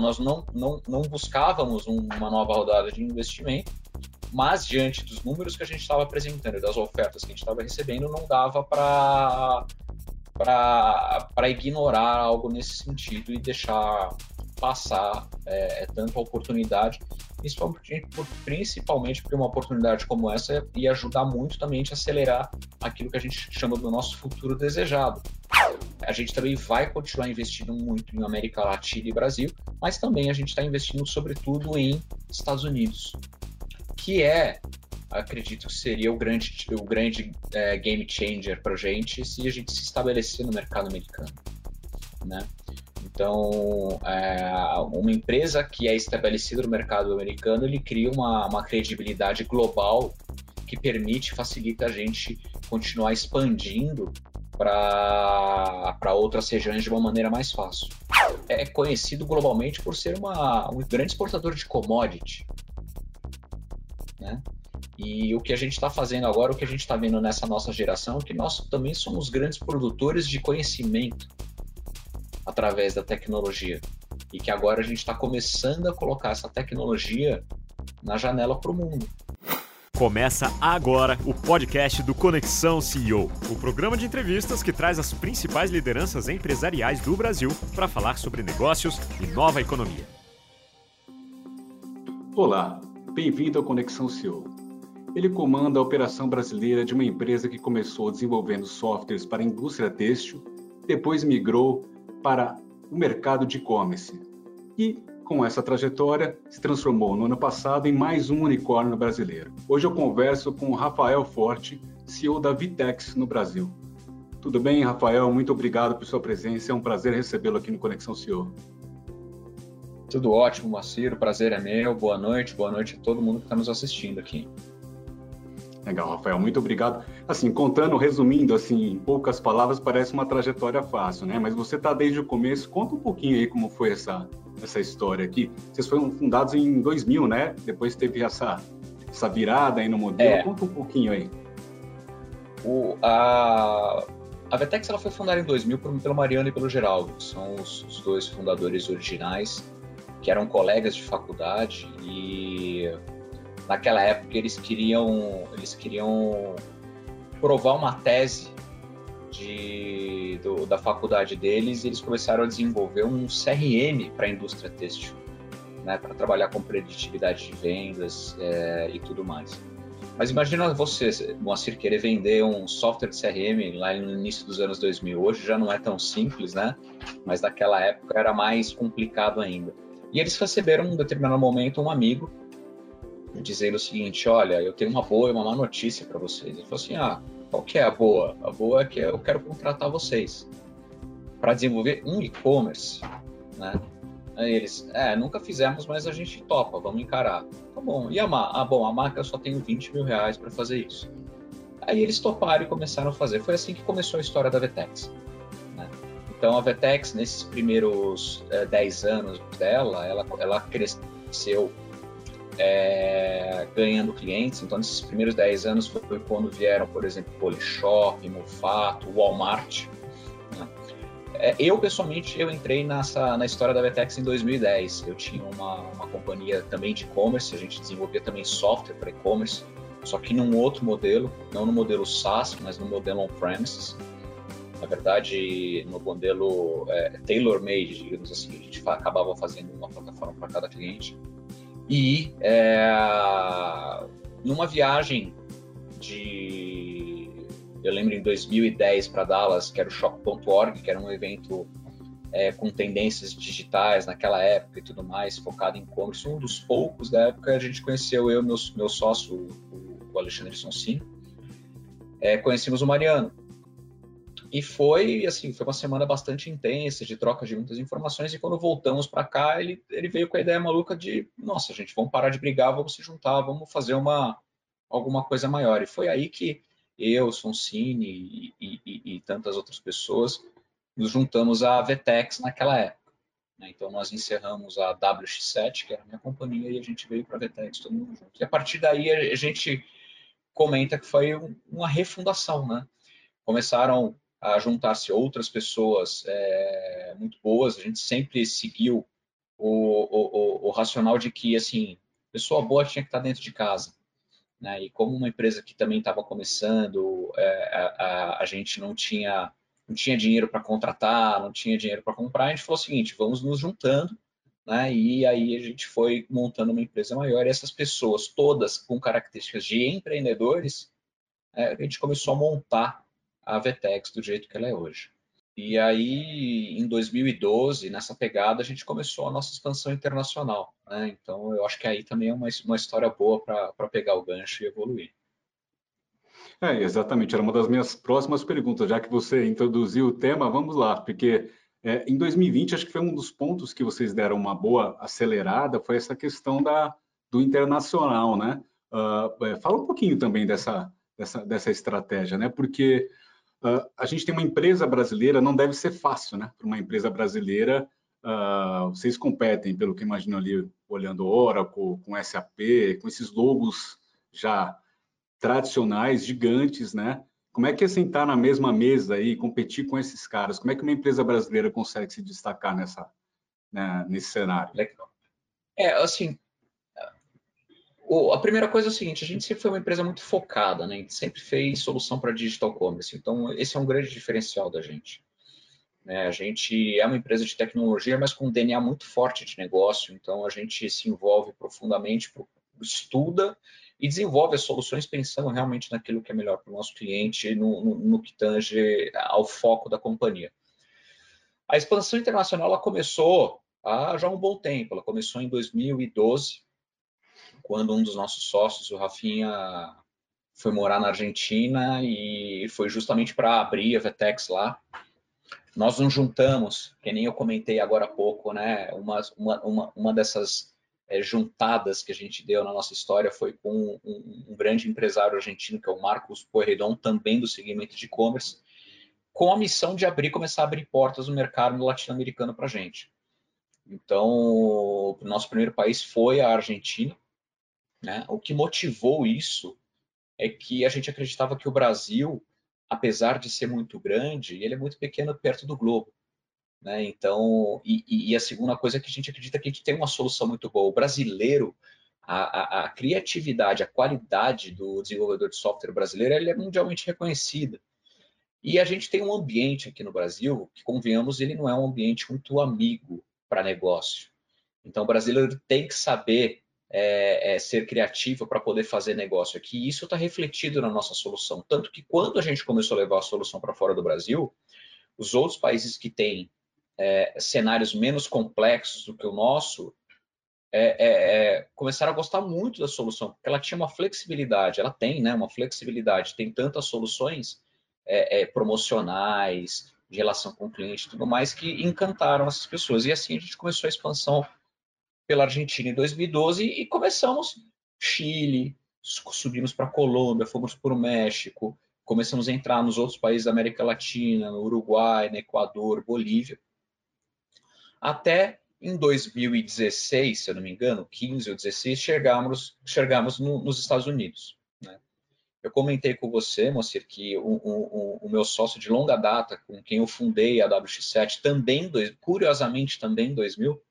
nós não, não, não buscávamos uma nova rodada de investimento, mas diante dos números que a gente estava apresentando e das ofertas que a gente estava recebendo, não dava para ignorar algo nesse sentido e deixar passar é, é tanto a oportunidade, principalmente, porque uma oportunidade como essa ia ajudar muito também a acelerar aquilo que a gente chama do nosso futuro desejado. A gente também vai continuar investindo muito em América Latina e Brasil, mas também a gente está investindo sobretudo em Estados Unidos, que é acredito que seria o grande, o grande é, game changer para a gente se a gente se estabelecer no mercado americano, né? Então, é, uma empresa que é estabelecida no mercado americano, ele cria uma, uma credibilidade global que permite, facilita a gente continuar expandindo para outras regiões de uma maneira mais fácil. É conhecido globalmente por ser uma, um grande exportador de commodity. Né? E o que a gente está fazendo agora, o que a gente está vendo nessa nossa geração, é que nós também somos grandes produtores de conhecimento através da tecnologia. E que agora a gente está começando a colocar essa tecnologia na janela para o mundo. Começa agora o podcast do Conexão CEO, o programa de entrevistas que traz as principais lideranças empresariais do Brasil para falar sobre negócios e nova economia. Olá, bem-vindo ao Conexão CEO. Ele comanda a operação brasileira de uma empresa que começou desenvolvendo softwares para a indústria têxtil, depois migrou para o mercado de e-commerce. E, com essa trajetória, se transformou no ano passado em mais um unicórnio brasileiro. Hoje eu converso com o Rafael Forte, CEO da Vitex no Brasil. Tudo bem, Rafael? Muito obrigado por sua presença. É um prazer recebê-lo aqui no Conexão CEO. Tudo ótimo, Maciro. Prazer é meu. Boa noite. Boa noite a todo mundo que está nos assistindo aqui. Legal, Rafael, muito obrigado. Assim, contando, resumindo, assim, em poucas palavras, parece uma trajetória fácil, né? Mas você está desde o começo. Conta um pouquinho aí como foi essa, essa história aqui. Vocês foram fundados em 2000, né? Depois teve essa, essa virada aí no modelo. É. Conta um pouquinho aí. O, a, a Vetex ela foi fundada em 2000 por, pelo Mariano e pelo Geraldo, que são os, os dois fundadores originais, que eram colegas de faculdade e naquela época eles queriam eles queriam provar uma tese de, do, da faculdade deles e eles começaram a desenvolver um CRM para a indústria têxtil, né, para trabalhar com preditividade de vendas é, e tudo mais. Mas imagina você, Moacir, querer vender um software de CRM lá no início dos anos 2000. Hoje já não é tão simples, né? Mas naquela época era mais complicado ainda. E eles receberam, em um determinado momento, um amigo dizendo o seguinte: olha, eu tenho uma boa e uma má notícia para vocês. Ele falou assim: ah, qual que é a boa? A boa é que eu quero contratar vocês para desenvolver um e-commerce, né? Aí eles, é, nunca fizemos, mas a gente topa, vamos encarar. Tá bom. E a marca? Ah, bom, a marca eu só tenho 20 mil reais para fazer isso. Aí eles toparam e começaram a fazer. Foi assim que começou a história da Vetex. Né? Então a Vetex, nesses primeiros é, 10 anos dela, ela, ela cresceu é, ganhando clientes. Então, nesses primeiros 10 anos foi quando vieram, por exemplo, Polishop, Mufato, Walmart. Né? É, eu, pessoalmente, eu entrei nessa, na história da Vetex em 2010. Eu tinha uma, uma companhia também de e-commerce, a gente desenvolvia também software para e-commerce, só que num outro modelo, não no modelo SaaS, mas no modelo on-premises. Na verdade, no modelo é, tailor-made, digamos assim, a gente acabava fazendo uma plataforma para cada cliente. E é, numa viagem de. Eu lembro em 2010 para Dallas, que era o Shop.org, que era um evento é, com tendências digitais naquela época e tudo mais, focado em e-commerce. Um dos poucos da época a gente conheceu, eu e meu, meu sócio, o, Alexandre Sonsini, é, conhecemos o Mariano. E foi, assim, foi uma semana bastante intensa, de troca de muitas informações, e quando voltamos para cá, ele, ele veio com a ideia maluca de, nossa, gente, vamos parar de brigar, vamos se juntar, vamos fazer uma alguma coisa maior. E foi aí que eu, Sonsini e, e, e tantas outras pessoas nos juntamos à Vetex naquela época. Né? Então, nós encerramos a WX7, que era a minha companhia, e a gente veio para a Vetex todo mundo junto. E a partir daí, a gente comenta que foi uma refundação, né? Começaram a juntar-se outras pessoas é, muito boas. A gente sempre seguiu o, o, o racional de que, assim, pessoa boa tinha que estar dentro de casa. Né? E como uma empresa que também estava começando, é, a, a, a, gente não tinha, não tinha dinheiro para contratar, não tinha dinheiro para comprar, a gente falou o seguinte, vamos nos juntando, né? e aí a gente foi montando uma empresa maior, e essas pessoas todas com características de empreendedores, é, a gente começou a montar a Vetex do jeito que ela é hoje. E aí, em 2012, nessa pegada, a gente começou a nossa expansão internacional. Né? Então, eu acho que aí também é uma, uma história boa para pegar o gancho e evoluir. É, exatamente. Era uma das minhas próximas perguntas. Já que você introduziu o tema, vamos lá, porque é, em 2020, acho que foi um dos pontos que vocês deram uma boa acelerada, foi essa questão da, do internacional, né? Uh, fala um pouquinho também dessa, dessa, dessa estratégia, né? Porque Uh, a gente tem uma empresa brasileira, não deve ser fácil, né? Para uma empresa brasileira, uh, vocês competem, pelo que imagino ali, olhando Oracle, com SAP, com esses logos já tradicionais, gigantes, né? Como é que é sentar na mesma mesa e competir com esses caras? Como é que uma empresa brasileira consegue se destacar nessa, né, nesse cenário? Legal. É, assim, a primeira coisa é o seguinte, a gente sempre foi uma empresa muito focada, né? A gente sempre fez solução para digital commerce. Então, esse é um grande diferencial da gente. Né? A gente é uma empresa de tecnologia, mas com um DNA muito forte de negócio. Então, a gente se envolve profundamente, estuda e desenvolve as soluções pensando realmente naquilo que é melhor para o nosso cliente, no, no, no que tange ao foco da companhia. A expansão internacional ela começou há já um bom tempo. Ela começou em 2012 quando um dos nossos sócios, o Rafinha, foi morar na Argentina e foi justamente para abrir a Vetex lá. Nós nos juntamos, que nem eu comentei agora há pouco, né? Uma, uma, uma, uma dessas é, juntadas que a gente deu na nossa história foi com um, um grande empresário argentino, que é o Marcos Pueyrredon, também do segmento de e-commerce, com a missão de abrir, começar a abrir portas no mercado latino-americano para a gente. Então, o nosso primeiro país foi a Argentina, né? O que motivou isso é que a gente acreditava que o Brasil, apesar de ser muito grande, ele é muito pequeno perto do globo. Né? Então, e, e, a segunda coisa é que a gente acredita que a gente tem uma solução muito boa. O brasileiro, a, a, a criatividade, a qualidade do desenvolvedor de software brasileiro, ele é mundialmente reconhecida. E a gente tem um ambiente aqui no Brasil que, convenhamos, ele não é um ambiente muito amigo para negócio. Então, o brasileiro tem que saber é, é, ser criativo para poder fazer negócio aqui. Isso está refletido na nossa solução. Tanto que quando a gente começou a levar a solução para fora do Brasil, os outros países que têm é, cenários menos complexos do que o nosso é, é, é, começaram a gostar muito da solução, porque ela tinha uma flexibilidade, ela tem né, uma flexibilidade, tem tantas soluções promocionais, de relação com o cliente e tudo mais, que encantaram essas pessoas. E assim a gente começou a expansão pela Argentina em 2012 e começamos Chile, subimos para Colômbia, fomos para o México, começamos a entrar nos outros países da América Latina, no Uruguai, no Equador, Bolívia. Até em 2016, se eu não me engano, 15 ou 16, chegamos, chegamos no, nos Estados Unidos. Né? Eu comentei com você, Moacir, que o, o, o, meu sócio de longa data, com quem eu fundei a WX7, também, curiosamente também em 2000,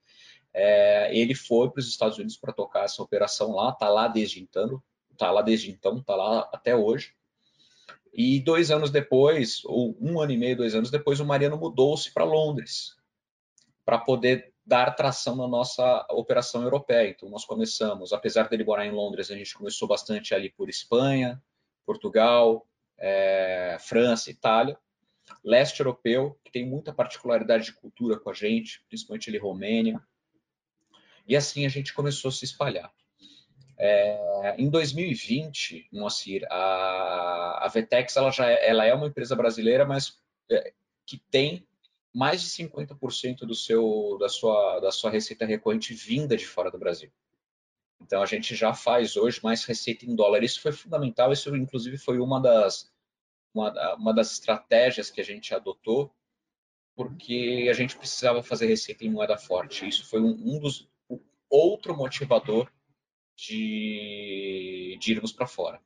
é, ele foi para os Estados Unidos para tocar essa operação lá, está lá desde então, está lá desde então, está lá até hoje. E dois anos depois, ou um ano e meio, dois anos depois, o Mariano mudou-se para Londres para poder dar tração na nossa operação europeia. Então, nós começamos, apesar dele morar em Londres, a gente começou bastante ali por Espanha, Portugal, é, França, Itália, leste europeu, que tem muita particularidade de cultura com a gente, principalmente ali Romênia, e assim a gente começou a se espalhar. É, em 2020, Moacir, a, a Vetex ela já é, ela é uma empresa brasileira, mas é, que tem mais de 50% do seu, da, sua, da sua receita recorrente vinda de fora do Brasil. Então, a gente já faz hoje mais receita em dólar. Isso foi fundamental, isso inclusive foi uma das, uma, uma das estratégias que a gente adotou, porque a gente precisava fazer receita em moeda forte. Isso foi um, um dos, outro motivador de, de irmos para fora.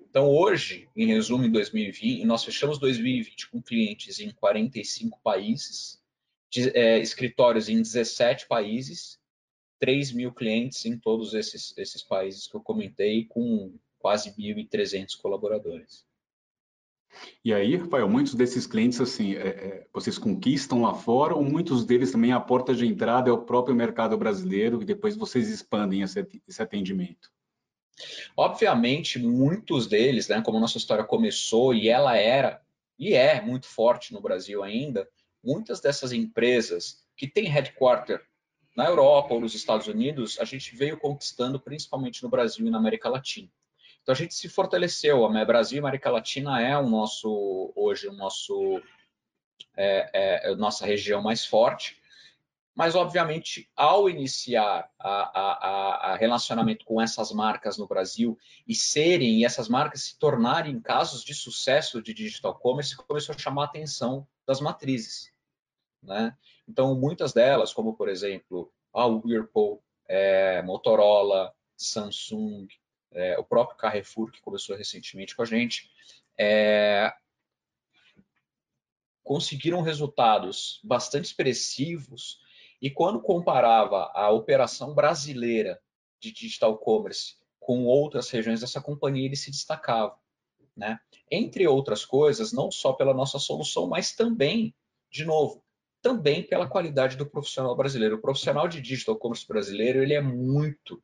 Então, hoje, em resumo, em 2020, nós fechamos 2020 com clientes em 45 países, de, é, escritórios em 17 países, 3 mil clientes em todos esses, esses países que eu comentei, com quase 1.300 colaboradores. E aí, Rafael, muitos desses clientes, assim, é, é, vocês conquistam lá fora ou muitos deles também a porta de entrada é o próprio mercado brasileiro e depois vocês expandem esse, atendimento? Obviamente, muitos deles, né, como nossa história começou e ela era e é muito forte no Brasil ainda, muitas dessas empresas que têm headquarter na Europa ou nos Estados Unidos, a gente veio conquistando principalmente no Brasil e na América Latina. Então a gente se fortaleceu. A Brasil e América Latina é o nosso hoje o nosso é, é, é nossa região mais forte. Mas obviamente, ao iniciar a, a, a, relacionamento com essas marcas no Brasil e serem e essas marcas se tornarem casos de sucesso de digital commerce, começou a chamar a atenção das matrizes, né? Então muitas delas, como por exemplo a Whirlpool, é, Motorola, Samsung, é, o próprio Carrefour, que começou recentemente com a gente, é, conseguiram resultados bastante expressivos e quando comparava a operação brasileira de digital commerce com outras regiões dessa companhia, ele se destacava. Né? Entre outras coisas, não só pela nossa solução, mas também, de novo, também pela qualidade do profissional brasileiro. O profissional de digital commerce brasileiro ele é muito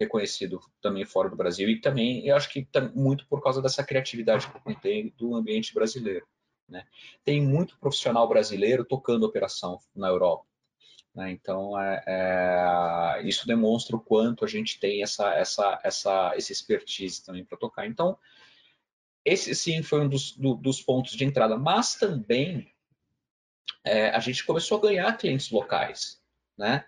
reconhecido também fora do Brasil e também eu acho que muito por causa dessa criatividade que tem do ambiente brasileiro. Né? Tem muito profissional brasileiro tocando operação na Europa. Né? Então é, é, isso demonstra o quanto a gente tem essa essa essa esse expertise também para tocar. Então esse sim foi um dos, do, dos pontos de entrada, mas também é, a gente começou a ganhar clientes locais, né?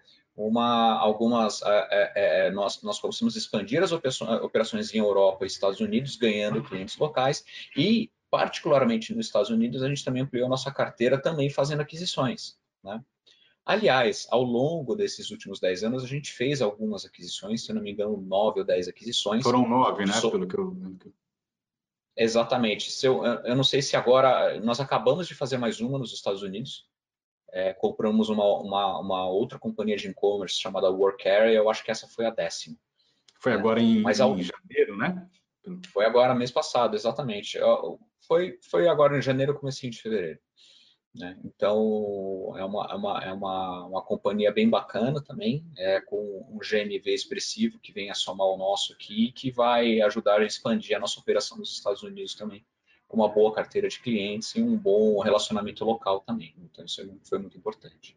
Uma, algumas, é, é, é, nós, nós começamos a expandir as operações em Europa e Estados Unidos, ganhando clientes locais, e particularmente nos Estados Unidos, a gente também ampliou a nossa carteira também fazendo aquisições. Né? Aliás, ao longo desses últimos 10 anos, a gente fez algumas aquisições, se não me engano, nove ou dez aquisições. Foram nove, né? So... Pelo que eu... Exatamente. Se eu, eu não sei se agora, nós acabamos de fazer mais uma nos Estados Unidos, é, compramos uma, uma, uma, outra companhia de e-commerce chamada Workarea, eu acho que essa foi a décima. Foi agora em, Mas, em janeiro, né? Foi agora mês passado, exatamente. Foi, foi agora em janeiro, comecinho de fevereiro. Né? Então, é, uma, é, uma, é uma, uma companhia bem bacana também, é, com um GMV expressivo que vem a somar o nosso aqui, que vai ajudar a expandir a nossa operação nos Estados Unidos também uma boa carteira de clientes e um bom relacionamento local também. Então, isso foi muito importante.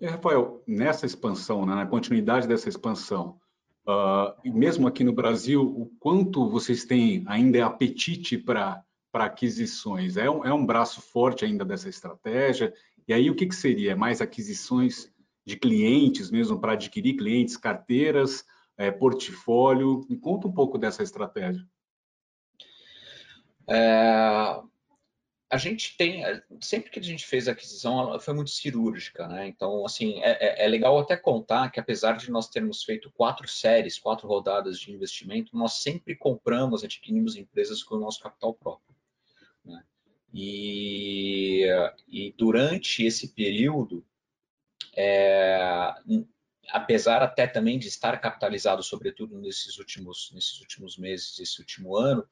E, Rafael, nessa expansão, né, na continuidade dessa expansão, uh, e mesmo aqui no Brasil, o quanto vocês têm ainda apetite para aquisições? É um, é um braço forte ainda dessa estratégia? E aí, o que, que seria? Mais aquisições de clientes mesmo, para adquirir clientes, carteiras, é, portfólio? Me conta um pouco dessa estratégia. É, a gente tem, sempre que a gente fez a aquisição, foi muito cirúrgica, né? Então, assim, é, é, é, legal até contar que apesar de nós termos feito quatro séries, quatro rodadas de investimento, nós sempre compramos, adquirimos empresas com o nosso capital próprio. Né? E, e durante esse período, é, apesar até também de estar capitalizado, sobretudo nesses últimos, nesses últimos meses, esse último ano,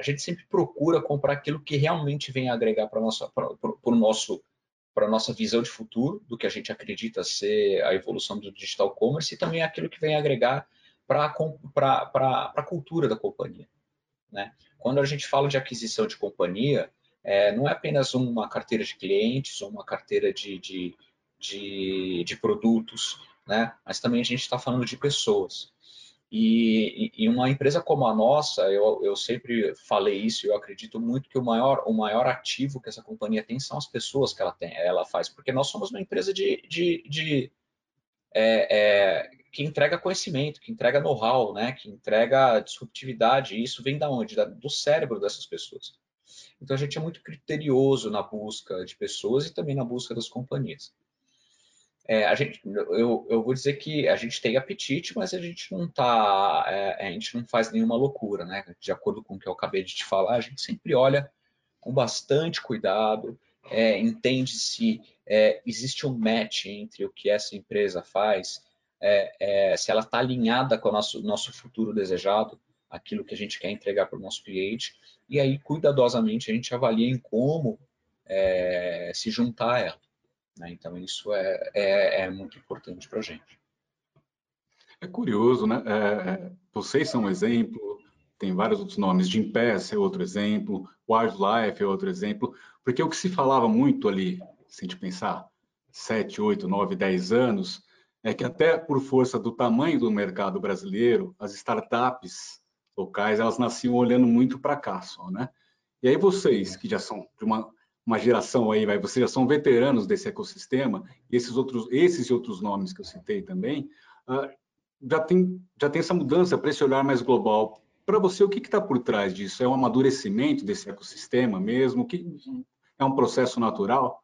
a gente sempre procura comprar aquilo que realmente vem agregar para o nosso para nossa visão de futuro do que a gente acredita ser a evolução do digital commerce e também aquilo que vem agregar para a cultura da companhia. Né? Quando a gente fala de aquisição de companhia, é, não é apenas uma carteira de clientes ou uma carteira de, de, de, de produtos, né? mas também a gente está falando de pessoas. E, e, uma empresa como a nossa, eu, eu sempre falei isso, eu acredito muito que o maior, o maior ativo que essa companhia tem são as pessoas que ela, tem, ela faz, porque nós somos uma empresa de, de, de é, é, que entrega conhecimento, que entrega know-how, né, que entrega disruptividade, e isso vem da onde? Da, do cérebro dessas pessoas. Então a gente é muito criterioso na busca de pessoas e também na busca das companhias. É, a gente, eu, eu vou dizer que a gente tem apetite, mas a gente não tá, é, a gente não faz nenhuma loucura, né? De acordo com o que eu acabei de te falar, a gente sempre olha com bastante cuidado, é, entende se é, existe um match entre o que essa empresa faz, é, é, se ela está alinhada com o nosso, nosso futuro desejado, aquilo que a gente quer entregar para o nosso cliente, e aí, cuidadosamente, a gente avalia em como se juntar a ela. Né? Então, isso é, é, é muito importante para a gente. É curioso, né? É, vocês são um exemplo, tem vários outros nomes, Jim Pass é outro exemplo, Wildlife é outro exemplo, porque o que se falava muito ali, se a gente pensar, 7, 8, 9, 10 anos, é que até por força do tamanho do mercado brasileiro, as startups locais, elas nasciam olhando muito para cá só, né? E aí vocês, que já são de uma, uma geração aí, vai, vocês já são veteranos desse ecossistema, esses outros, esses e outros nomes que eu citei também, uh, já tem, já tem essa mudança para esse olhar mais global. Para você, o que está por trás disso? É um amadurecimento desse ecossistema mesmo? Que é um processo natural?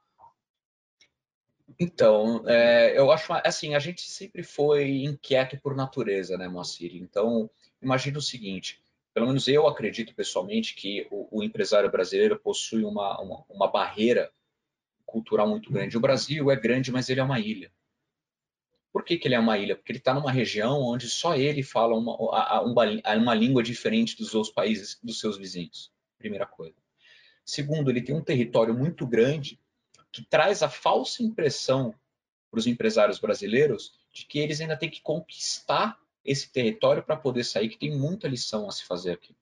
Então, é, eu acho assim, a gente sempre foi inquieto por natureza, né, Moacir? Então, imagina o seguinte: pelo menos eu acredito pessoalmente que o, o empresário brasileiro possui uma, uma, uma barreira cultural muito grande. O Brasil é grande, mas ele é uma ilha. Por que, que ele é uma ilha? Porque ele está numa região onde só ele fala uma, uma, uma língua diferente dos outros países, dos seus vizinhos. Primeira coisa. Segundo, ele tem um território muito grande que traz a falsa impressão para os empresários brasileiros de que eles ainda têm que conquistar esse território para poder sair, que tem muita lição a se fazer aqui.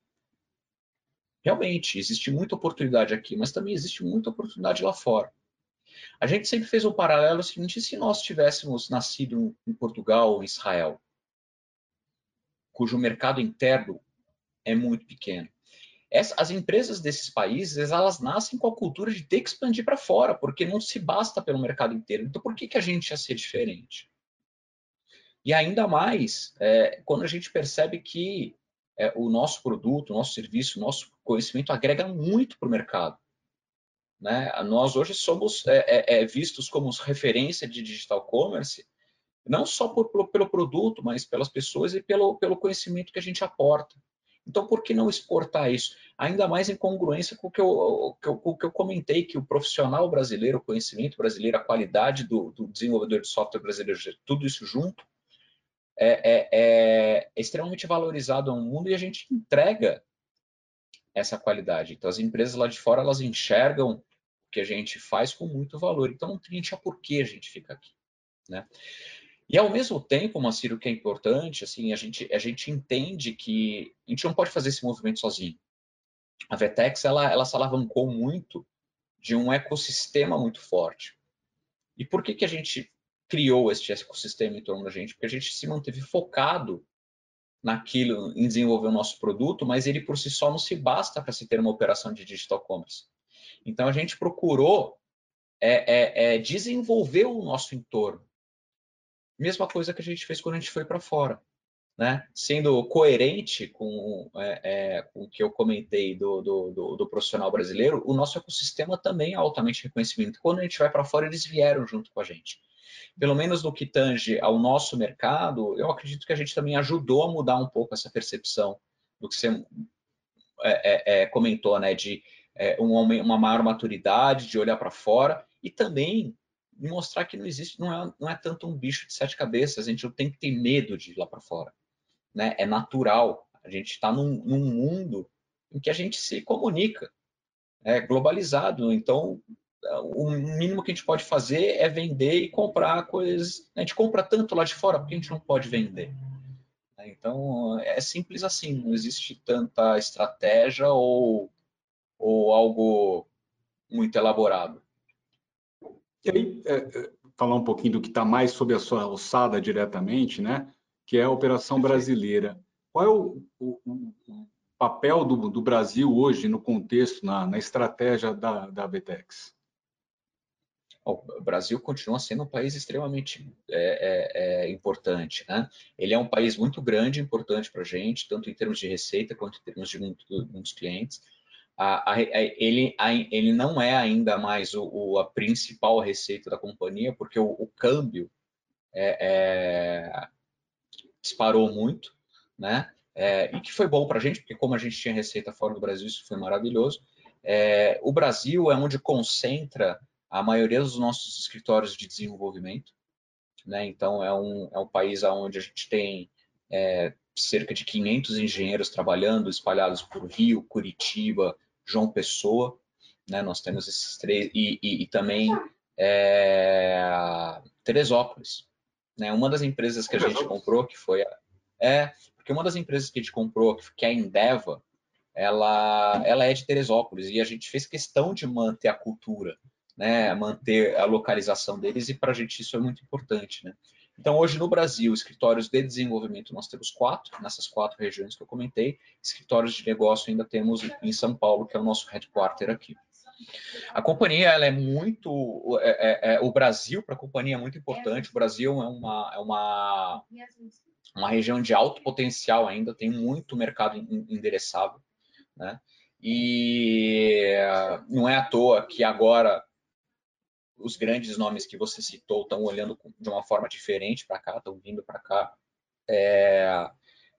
Realmente, existe muita oportunidade aqui, mas também existe muita oportunidade lá fora. A gente sempre fez um paralelo seguinte: se nós tivéssemos nascido em Portugal ou em Israel, cujo mercado interno é muito pequeno, as empresas desses países elas nascem com a cultura de ter que expandir para fora, porque não se basta pelo mercado inteiro. Então, por que, que a gente ia ser diferente? E ainda mais é, quando a gente percebe que é, o nosso produto, o nosso serviço, o nosso conhecimento agrega muito para o mercado. Né? Nós hoje somos é, é, é, vistos como referência de digital commerce, não só por, pelo, produto, mas pelas pessoas e pelo, pelo conhecimento que a gente aporta. Então, por que não exportar isso? Ainda mais em congruência com o que eu, com o que eu comentei, que o profissional brasileiro, o conhecimento brasileiro, a qualidade do, do desenvolvedor de software brasileiro, tudo isso junto, é, é, é, extremamente valorizado ao mundo e a gente entrega essa qualidade. Então, as empresas lá de fora, elas enxergam o que a gente faz com muito valor. Então, não tem por que a gente fica aqui. Né? E, ao mesmo tempo, Maciro, o que é importante, assim, a gente, a gente entende que a gente não pode fazer esse movimento sozinho. A Vetex, ela, ela se alavancou muito de um ecossistema muito forte. E por que, que a gente criou este ecossistema em torno da gente? Porque a gente se manteve focado naquilo, em desenvolver o nosso produto, mas ele por si só não se basta para se ter uma operação de digital commerce. Então a gente procurou é, é, é desenvolver o nosso entorno. Mesma coisa que a gente fez quando a gente foi para fora. Né? Sendo coerente com, é, é, com o que eu comentei do, do, do, do, profissional brasileiro, o nosso ecossistema também é altamente reconhecimento. Quando a gente vai para fora, eles vieram junto com a gente pelo menos no que tange ao nosso mercado, eu acredito que a gente também ajudou a mudar um pouco essa percepção do que você é, é, é comentou, né, de é, uma, uma maior maturidade, de olhar para fora e também mostrar que não existe, não é, não é tanto um bicho de sete cabeças, a gente não tem que ter medo de ir lá para fora, né? É natural. A gente está num, num mundo em que a gente se comunica, é globalizado. Então, o mínimo que a gente pode fazer é vender e comprar coisas. A gente compra tanto lá de fora, porque a gente não pode vender? Então, é simples assim, não existe tanta estratégia ou, ou algo muito elaborado. E aí, é, é falar um pouquinho do que está mais sob a sua alçada diretamente, né? que é a Operação Brasileira. Qual é o, o, o papel do, do, Brasil hoje no contexto, na, na estratégia da, da Betex? O Brasil continua sendo um país extremamente é, é, é, importante. Né? Ele é um país muito grande, importante para a gente, tanto em termos de receita quanto em termos de muitos clientes. A, a, a, ele, ele não é ainda mais o, o, a principal receita da companhia, porque o, o câmbio é, é, disparou muito, né? É, e que foi bom para a gente, porque como a gente tinha receita fora do Brasil, isso foi maravilhoso o Brasil é onde concentra a maioria dos nossos escritórios de desenvolvimento. Né? Então, é um, é um país onde a gente tem é, cerca de 500 engenheiros trabalhando, espalhados por Rio, Curitiba, João Pessoa. Né? Nós temos esses três, e, e, e também é, Teresópolis. Né? Uma das empresas que a gente comprou, que foi a, é, porque uma das empresas que a gente comprou, que é a Endeva, ela, ela é de Teresópolis e a gente fez questão de manter a cultura, né, manter a localização deles e para a gente isso é muito importante, né. Então hoje no Brasil, escritórios de desenvolvimento nós temos quatro, nessas quatro regiões que eu comentei, escritórios de negócio ainda temos em São Paulo, que é o nosso headquarter aqui. A companhia ela é muito, é, é, é, o Brasil para a companhia é muito importante. O Brasil é uma, é uma, uma região de alto potencial ainda, tem muito mercado endereçável, né? E não é à toa que agora os grandes nomes que você citou estão olhando de uma forma diferente para cá, estão vindo para cá é,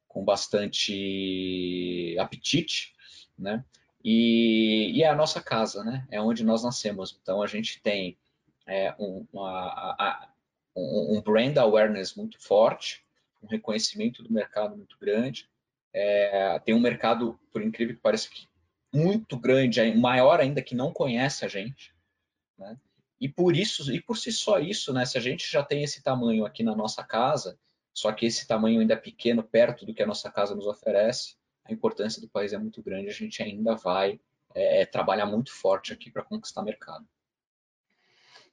com bastante apetite, né? E, e, é a nossa casa, né? É onde nós nascemos. Então a gente tem é, um, uma, a, um, um brand awareness muito forte, um reconhecimento do mercado muito grande. É, tem um mercado, por incrível que pareça, muito grande, maior ainda que não conhece a gente, né? E por isso, e por si só isso, né? Se a gente já tem esse tamanho aqui na nossa casa, só que esse tamanho ainda é pequeno, perto do que a nossa casa nos oferece, a importância do país é muito grande, a gente ainda vai é, é trabalhar muito forte aqui para conquistar mercado.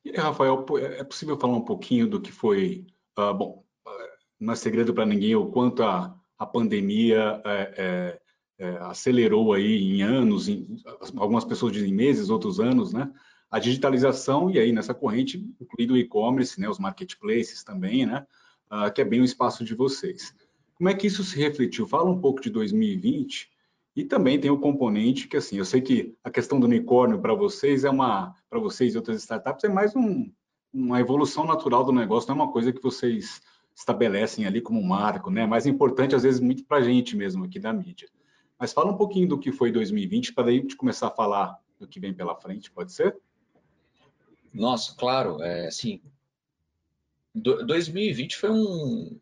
E, Rafael, é possível falar um pouquinho do que foi, uh, bom, uh, não é segredo para ninguém o quanto a, a pandemia é, é, é, acelerou aí em anos, em, algumas pessoas dizem meses, outros anos, né? A digitalização e aí nessa corrente, incluído o e-commerce, né, os marketplaces também, né? Uh, que é bem o espaço de vocês. Como é que isso se refletiu? Fala um pouco de 2020 e também tem o componente que, assim, eu sei que a questão do unicórnio para vocês é uma, para vocês e outras startups, é mais um, uma evolução natural do negócio, não é uma coisa que vocês estabelecem ali como um marco, né? É mais importante, às vezes, muito para a gente mesmo aqui da mídia. Mas fala um pouquinho do que foi 2020, para daí a gente começar a falar do que vem pela frente, pode ser? Nossa, claro, é, assim, 2020 foi um,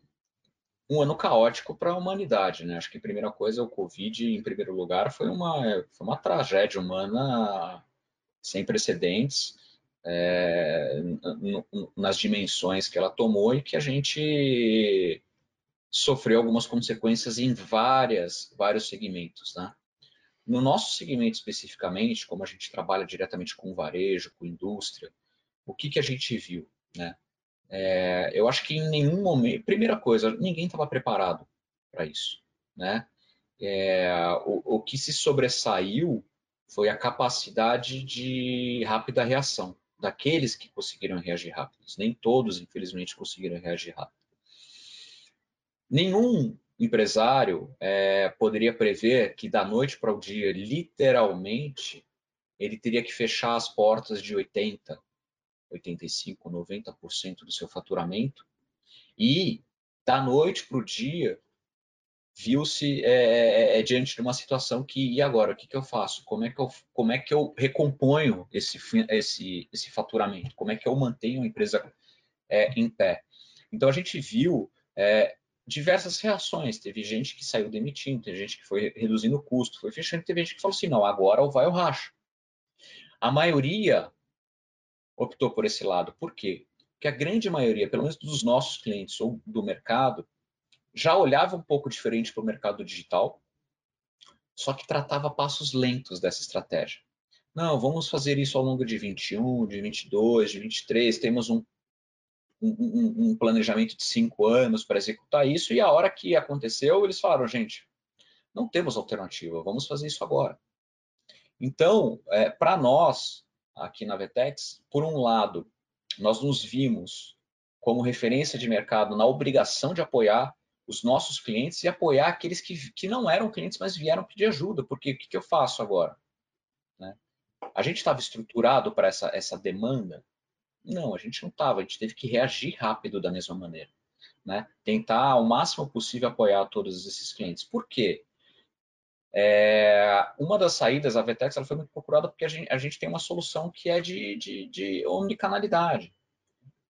um ano caótico para a humanidade, né? Acho que a primeira coisa, o Covid, em primeiro lugar, foi uma, foi uma tragédia humana sem precedentes é, nas dimensões que ela tomou e que a gente sofreu algumas consequências em várias, vários segmentos, né? No nosso segmento especificamente, como a gente trabalha diretamente com varejo, com indústria, o que, que a gente viu, né? É, eu acho que em nenhum momento, primeira coisa, ninguém estava preparado para isso, né? É, o, o que se sobressaiu foi a capacidade de rápida reação daqueles que conseguiram reagir rápido. Nem todos, infelizmente, conseguiram reagir rápido. Nenhum empresário é, poderia prever que da noite para o dia, literalmente, ele teria que fechar as portas de 80, 85, 90% do seu faturamento, e da noite para o dia viu-se é, é, é, diante de uma situação que e agora o que, que eu faço? Como é que eu como é que eu recomponho esse esse esse faturamento? Como é que eu mantenho a empresa é, em pé? Então a gente viu é, diversas reações. Teve gente que saiu demitindo, teve gente que foi reduzindo o custo, foi fechando, teve gente que falou assim, não, agora ou vai ou racha. A maioria optou por esse lado. Por quê? Porque a grande maioria, pelo menos dos nossos clientes ou do mercado, já olhava um pouco diferente para o mercado digital, só que tratava passos lentos dessa estratégia. Não, vamos fazer isso ao longo de 21, de 22, de 23, temos um, um, um planejamento de cinco anos para executar isso, e a hora que aconteceu, eles falaram, gente, não temos alternativa, vamos fazer isso agora. Então, é, para nós, aqui na Vetex, por um lado, nós nos vimos como referência de mercado na obrigação de apoiar os nossos clientes e apoiar aqueles que, que não eram clientes, mas vieram pedir ajuda, porque o que, que eu faço agora? Né? A gente estava estruturado para essa, essa demanda? Não, a gente não estava, a gente teve que reagir rápido da mesma maneira. Né? Tentar ao máximo possível apoiar todos esses clientes. Por quê? É, uma das saídas, a Vetex, ela foi muito procurada porque a gente, a gente tem uma solução que é de, de, de omnicanalidade.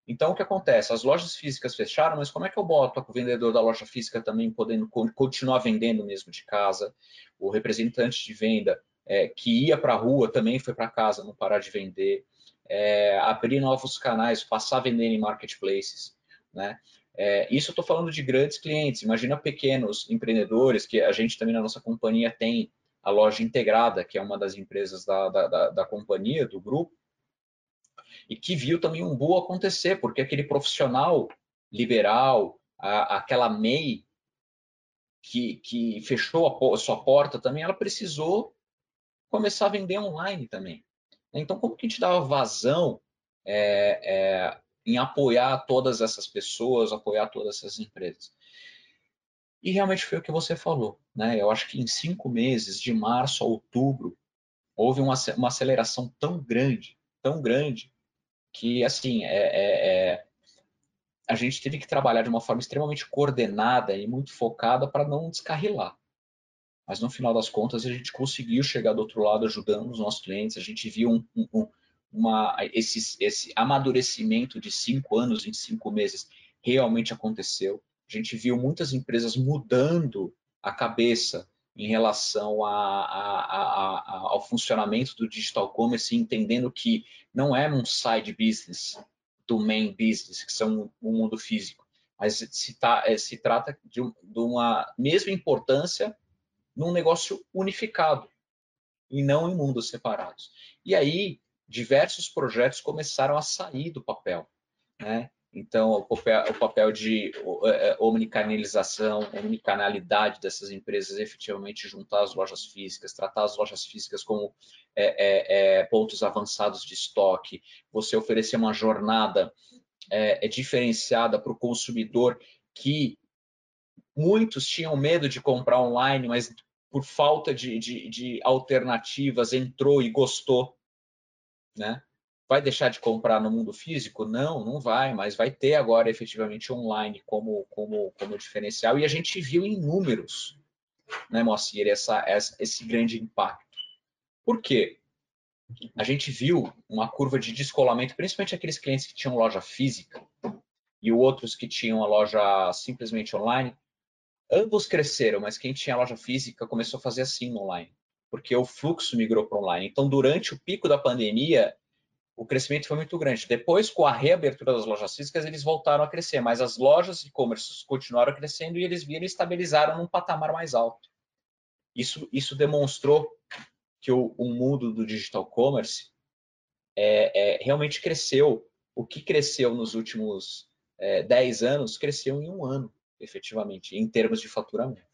Então, o que acontece? As lojas físicas fecharam, mas como é que eu boto o vendedor da loja física também podendo continuar vendendo mesmo de casa? O representante de venda é, que ia para a rua também foi para casa, não parar de vender. É, abrir novos canais, passar a vender em marketplaces. Né? É, isso eu estou falando de grandes clientes. Imagina pequenos empreendedores, que a gente também na nossa companhia tem a loja integrada, que é uma das empresas da, da, da, da companhia, do grupo, e que viu também um boom acontecer, porque aquele profissional liberal, a, aquela MEI que, que fechou a, sua porta também, ela precisou começar a vender online também. Então, como que a gente dava vazão é, é, em apoiar todas essas pessoas, apoiar todas essas empresas? E realmente foi o que você falou. Né? Eu acho que em cinco meses, de março a outubro, houve uma, uma aceleração tão grande, tão grande, que assim é, é, é, a gente teve que trabalhar de uma forma extremamente coordenada e muito focada para não descarrilar. Mas no final das contas a gente conseguiu chegar do outro lado ajudando os nossos clientes. A gente viu um, um, uma, esse, esse amadurecimento de cinco anos em cinco meses realmente aconteceu. A gente viu muitas empresas mudando a cabeça em relação a, a, a, ao funcionamento do digital commerce, entendendo que não é um side business do main business, que são o mundo físico, mas se, tá, é, se trata de, de uma mesma importância num negócio unificado e não em mundos separados. E aí, diversos projetos começaram a sair do papel. Né? Então, o papel, o papel de é, é, omnicanalização, omnicanalidade dessas empresas, efetivamente juntar as lojas físicas, tratar as lojas físicas como é, é, é pontos avançados de estoque, você oferecer uma jornada é, diferenciada para o consumidor que muitos tinham medo de comprar online, mas por falta de, de, de alternativas entrou e gostou, né? Vai deixar de comprar no mundo físico? Não, não vai, mas vai ter agora efetivamente online como, como, como diferencial. E a gente viu em números, né, Moacir, essa, essa, esse grande impacto. Por quê? A gente viu uma curva de descolamento, principalmente aqueles clientes que tinham loja física e outros que tinham a loja simplesmente online. Ambos cresceram, mas quem tinha loja física começou a fazer assim no online, porque o fluxo migrou para online. Então, durante o pico da pandemia, o crescimento foi muito grande. Depois, com a reabertura das lojas físicas, eles voltaram a crescer, mas as lojas de e-commerce continuaram crescendo e eles viram e estabilizaram num patamar mais alto. Isso, isso demonstrou que o, o mundo do digital commerce é, é, realmente cresceu. O que cresceu nos últimos é, 10 anos, cresceu em um ano, efetivamente, em termos de faturamento.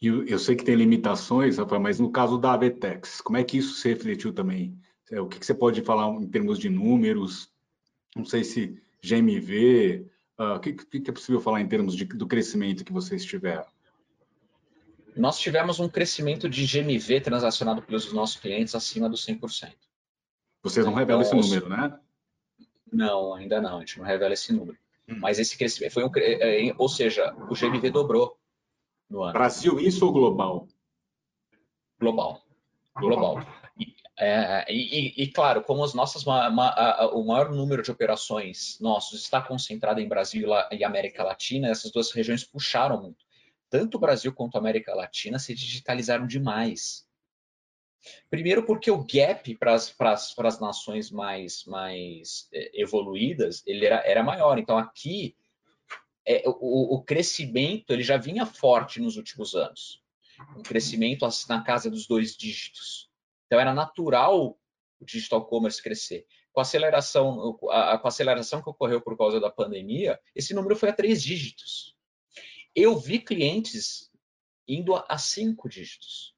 E eu, sei que tem limitações, Rafael, mas no caso da Avetex, como é que isso se refletiu também é, o que, você pode falar em termos de números? Não sei se GMV, uh, ah, o que, que, é possível falar em termos de, do crescimento que vocês tiveram? Nós tivemos um crescimento de GMV transacionado pelos nossos clientes acima dos 100%. Vocês não então, revelam esse número, né? Não, ainda não, a gente não revela esse número. Hum. Mas esse crescimento foi um. É, ou seja, o GMV dobrou no ano. Brasil, isso ou global? Global. Global. É, e, e, claro, como as nossas, ma, ma, a, o maior número de operações nossos está concentrado em Brasil e América Latina, essas duas regiões puxaram muito. Tanto o Brasil quanto a América Latina se digitalizaram demais. Primeiro porque o gap para as nações mais, mais é, evoluídas ele era, era maior. Então aqui é, o, o crescimento ele já vinha forte nos últimos anos. Um crescimento na casa dos dois dígitos. Então era natural o digital commerce crescer. Com a aceleração, a, com a aceleração que ocorreu por causa da pandemia, esse número foi a três dígitos. Eu vi clientes indo a, a cinco dígitos,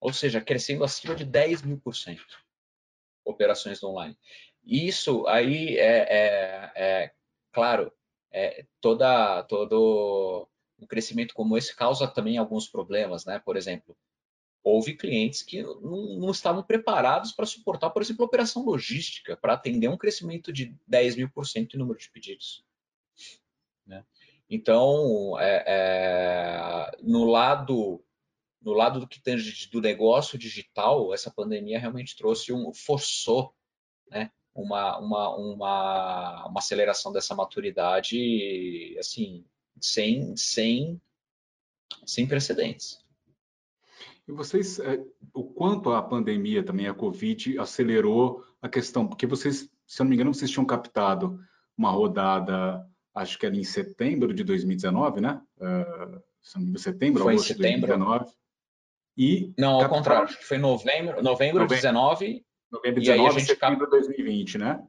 ou seja, crescendo acima de 10 mil por cento operações online. Isso aí é, é, é claro, é, toda, todo um crescimento como esse causa também alguns problemas, né? Por exemplo, houve clientes que não, não estavam preparados para suportar, por exemplo, operação logística, para atender um crescimento de 10 mil por cento em número de pedidos. Né? Então, é, é, no, lado, no lado do que do negócio digital, essa pandemia realmente trouxe um forçou, né, uma, uma, uma, uma aceleração dessa maturidade, assim, sem, sem, sem precedentes. E vocês, é, o quanto a pandemia também, a Covid, acelerou a questão, porque vocês, se eu não me engano, vocês tinham captado uma rodada, acho que era em setembro de 2019, né? Uh, setembro, Foi agosto em setembro. de 2019. E não, ao captaram... contrário, foi novembro, novembro de 19 Novembro 19, e setembro de 2020, né?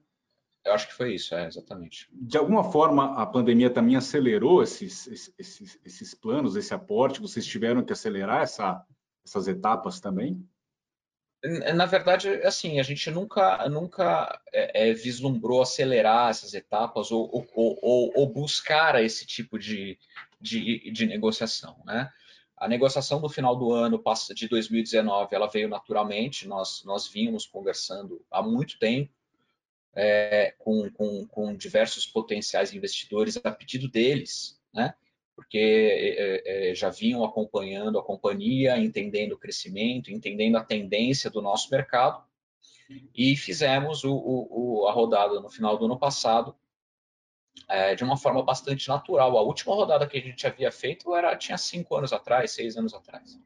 Eu acho que foi isso, é, exatamente. De alguma forma, a pandemia também acelerou esses, esses, esses planos, esse aporte? Vocês tiveram que acelerar essa, essas etapas também? Na verdade, assim, a gente nunca, nunca é, é, vislumbrou acelerar essas etapas ou, ou, ou, ou buscar esse tipo de, de, de negociação, né? A negociação do final do ano de 2019 ela veio naturalmente, nós, nós vínhamos conversando há muito tempo é, com, com, com, diversos potenciais investidores a pedido deles, né? porque é, é, já vinham acompanhando a companhia, entendendo o crescimento, entendendo a tendência do nosso mercado, e fizemos o, o, a rodada no final do ano passado é, de uma forma bastante natural. A última rodada que a gente havia feito era tinha cinco anos atrás, seis anos atrás.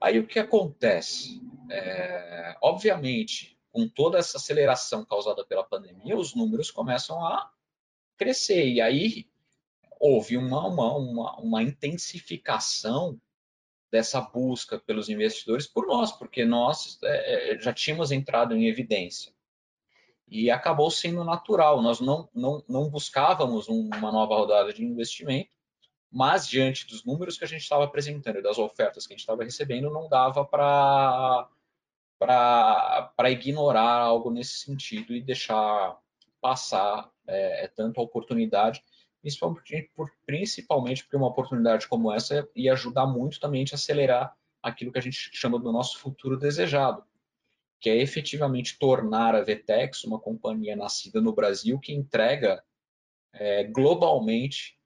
Aí o que acontece? É, obviamente, com toda essa aceleração causada pela pandemia, os números começam a crescer. E aí houve uma, uma, uma, uma intensificação dessa busca pelos investidores por nós, porque nós é, é já tínhamos entrado em evidência e acabou sendo natural. Nós não, não, não buscávamos uma nova rodada de investimento, mas diante dos números que a gente estava apresentando e das ofertas que a gente estava recebendo, não dava para ignorar algo nesse sentido e deixar passar é, é tanto a oportunidade, principalmente, por, principalmente porque uma oportunidade como essa ia ajudar muito também a acelerar aquilo que a gente chama do nosso futuro desejado que é efetivamente tornar a Vetex uma companhia nascida no Brasil que entrega é, globalmente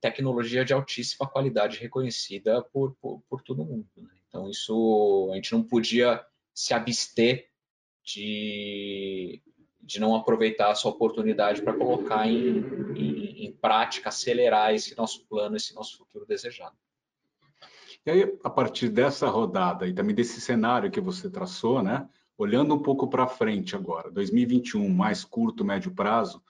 tecnologia de altíssima qualidade reconhecida por, por, por todo mundo. Né? Então, isso a gente não podia se abster de, de não aproveitar essa oportunidade para colocar em, em, em prática, acelerar esse nosso plano, esse nosso futuro desejado. E aí, a partir dessa rodada e também desse cenário que você traçou, né? Olhando um pouco para frente agora, 2021, mais curto, médio prazo,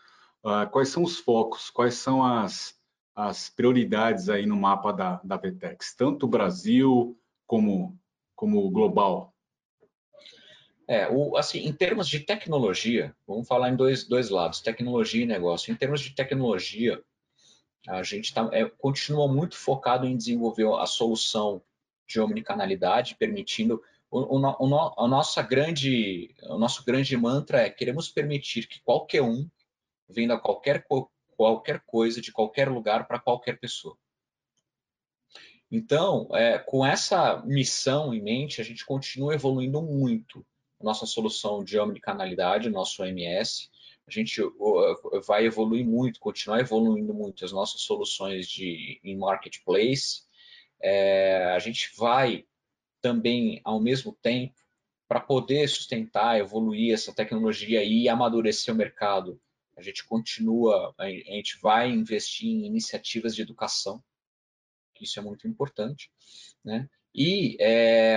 uh, quais são os focos, quais são as, as prioridades aí no mapa da, da VTEX, tanto Brasil como, como global? É, o, assim, em termos de tecnologia, vamos falar em dois, dois lados, tecnologia e negócio. Em termos de tecnologia, a gente tá, é, continua muito focado em desenvolver a solução de omnicanalidade, permitindo o, o, o, a nossa grande, o nosso grande mantra é queremos permitir que qualquer um venda qualquer, qualquer coisa de qualquer lugar para qualquer pessoa. Então, é, com essa missão em mente, a gente continua evoluindo muito a nossa solução de omnicanalidade, nosso OMS, gente vai evoluir muito, continuar evoluindo muito as nossas soluções de em marketplace. É, a gente vai também ao mesmo tempo para poder sustentar, evoluir essa tecnologia e amadurecer o mercado. A gente continua, a gente vai investir em iniciativas de educação, isso é muito importante, né? E é,